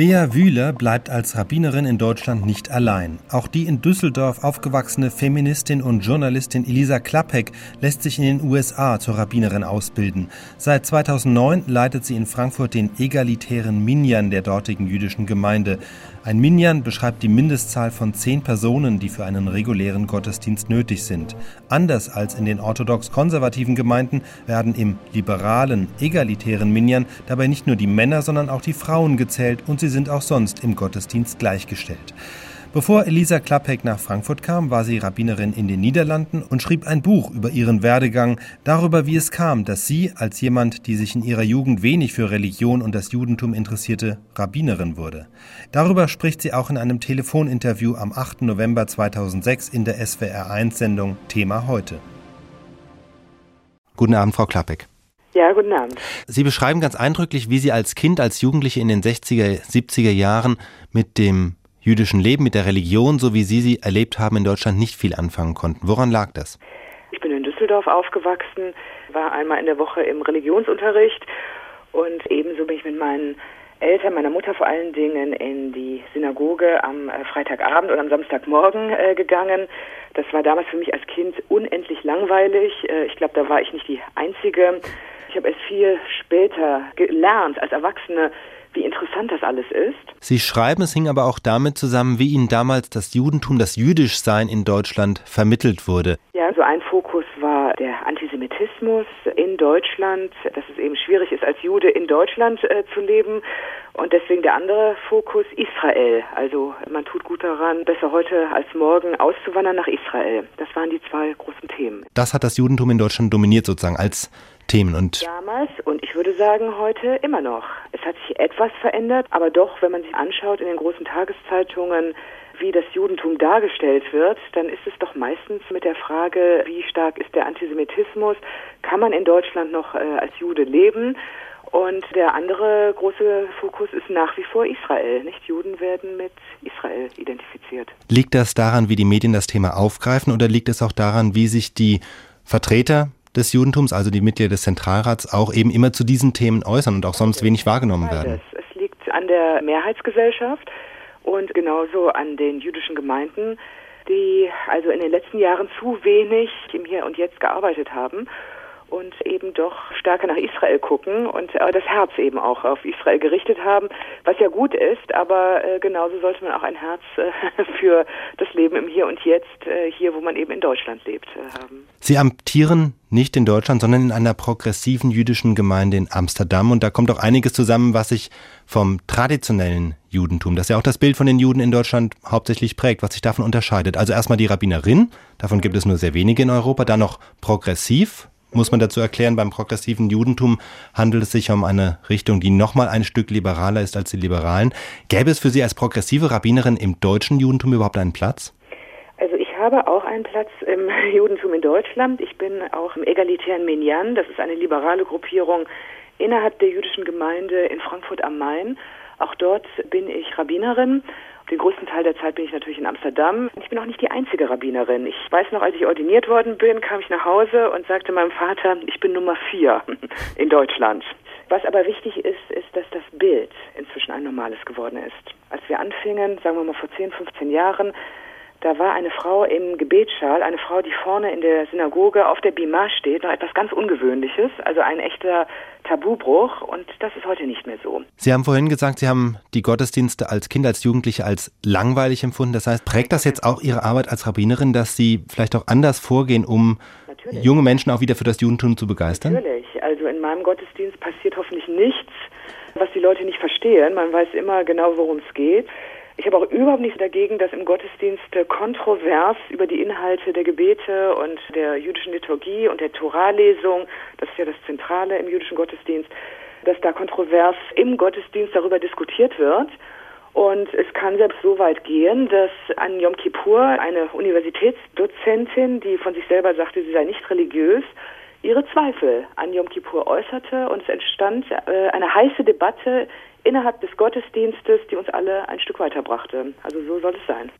Bea Wühler bleibt als Rabbinerin in Deutschland nicht allein. Auch die in Düsseldorf aufgewachsene Feministin und Journalistin Elisa Klappek lässt sich in den USA zur Rabbinerin ausbilden. Seit 2009 leitet sie in Frankfurt den egalitären Minyan der dortigen jüdischen Gemeinde. Ein Minyan beschreibt die Mindestzahl von zehn Personen, die für einen regulären Gottesdienst nötig sind. Anders als in den orthodox-konservativen Gemeinden werden im liberalen, egalitären Minyan dabei nicht nur die Männer, sondern auch die Frauen gezählt und sie sind auch sonst im Gottesdienst gleichgestellt. Bevor Elisa Klappek nach Frankfurt kam, war sie Rabbinerin in den Niederlanden und schrieb ein Buch über ihren Werdegang, darüber, wie es kam, dass sie, als jemand, die sich in ihrer Jugend wenig für Religion und das Judentum interessierte, Rabbinerin wurde. Darüber spricht sie auch in einem Telefoninterview am 8. November 2006 in der SWR1-Sendung Thema heute. Guten Abend, Frau Klappek. Ja, guten Abend. Sie beschreiben ganz eindrücklich, wie Sie als Kind, als Jugendliche in den 60er, 70er Jahren mit dem jüdischen Leben, mit der Religion, so wie Sie sie erlebt haben in Deutschland, nicht viel anfangen konnten. Woran lag das? Ich bin in Düsseldorf aufgewachsen, war einmal in der Woche im Religionsunterricht und ebenso bin ich mit meinen Eltern, meiner Mutter vor allen Dingen, in die Synagoge am äh, Freitagabend und am Samstagmorgen äh, gegangen. Das war damals für mich als Kind unendlich langweilig. Äh, ich glaube, da war ich nicht die Einzige. Ich habe erst viel später gelernt, als Erwachsene, wie interessant das alles ist. Sie schreiben, es hing aber auch damit zusammen, wie Ihnen damals das Judentum, das Jüdischsein in Deutschland vermittelt wurde. Ja, so ein Fokus war der Antisemitismus in Deutschland, dass es eben schwierig ist, als Jude in Deutschland äh, zu leben. Und deswegen der andere Fokus Israel. Also man tut gut daran, besser heute als morgen auszuwandern nach Israel. Das waren die zwei großen Themen. Das hat das Judentum in Deutschland dominiert sozusagen als Themen. Und Damals und ich würde sagen heute immer noch. Es hat sich etwas verändert, aber doch, wenn man sich anschaut in den großen Tageszeitungen, wie das Judentum dargestellt wird, dann ist es doch meistens mit der Frage, wie stark ist der Antisemitismus, kann man in Deutschland noch äh, als Jude leben? Und der andere große Fokus ist nach wie vor Israel. Nicht Juden werden mit Israel identifiziert. Liegt das daran, wie die Medien das Thema aufgreifen, oder liegt es auch daran, wie sich die Vertreter des Judentums, also die Mitglieder des Zentralrats, auch eben immer zu diesen Themen äußern und auch sonst wenig wahrgenommen werden? Es liegt an der Mehrheitsgesellschaft und genauso an den jüdischen Gemeinden, die also in den letzten Jahren zu wenig im Hier und Jetzt gearbeitet haben und eben doch stärker nach Israel gucken und äh, das Herz eben auch auf Israel gerichtet haben, was ja gut ist, aber äh, genauso sollte man auch ein Herz äh, für das Leben im Hier und Jetzt, äh, hier wo man eben in Deutschland lebt, äh, haben. Sie amtieren nicht in Deutschland, sondern in einer progressiven jüdischen Gemeinde in Amsterdam und da kommt auch einiges zusammen, was sich vom traditionellen Judentum, das ja auch das Bild von den Juden in Deutschland hauptsächlich prägt, was sich davon unterscheidet. Also erstmal die Rabbinerin, davon gibt es nur sehr wenige in Europa, dann noch progressiv, muss man dazu erklären, beim progressiven Judentum handelt es sich um eine Richtung, die nochmal ein Stück liberaler ist als die Liberalen. Gäbe es für Sie als progressive Rabbinerin im deutschen Judentum überhaupt einen Platz? Also ich habe auch einen Platz im Judentum in Deutschland. Ich bin auch im egalitären Minyan. Das ist eine liberale Gruppierung innerhalb der jüdischen Gemeinde in Frankfurt am Main. Auch dort bin ich Rabbinerin den größten Teil der Zeit bin ich natürlich in Amsterdam. Ich bin auch nicht die einzige Rabbinerin. Ich weiß noch, als ich ordiniert worden bin, kam ich nach Hause und sagte meinem Vater, ich bin Nummer vier in Deutschland. Was aber wichtig ist, ist, dass das Bild inzwischen ein normales geworden ist. Als wir anfingen, sagen wir mal vor 10, 15 Jahren, da war eine Frau im Gebetsschal, eine Frau, die vorne in der Synagoge auf der Bima steht, noch etwas ganz Ungewöhnliches, also ein echter Tabubruch und das ist heute nicht mehr so. Sie haben vorhin gesagt, Sie haben die Gottesdienste als Kind, als Jugendliche als langweilig empfunden. Das heißt, prägt das jetzt auch Ihre Arbeit als Rabbinerin, dass Sie vielleicht auch anders vorgehen, um Natürlich. junge Menschen auch wieder für das Judentum zu begeistern? Natürlich. Also in meinem Gottesdienst passiert hoffentlich nichts, was die Leute nicht verstehen. Man weiß immer genau, worum es geht. Ich habe auch überhaupt nichts dagegen, dass im Gottesdienst kontrovers über die Inhalte der Gebete und der jüdischen Liturgie und der Toralesung, das ist ja das Zentrale im jüdischen Gottesdienst, dass da kontrovers im Gottesdienst darüber diskutiert wird. Und es kann selbst so weit gehen, dass an Yom Kippur eine Universitätsdozentin, die von sich selber sagte, sie sei nicht religiös, ihre Zweifel an Yom Kippur äußerte und es entstand äh, eine heiße Debatte innerhalb des Gottesdienstes, die uns alle ein Stück weiterbrachte. Also so soll es sein.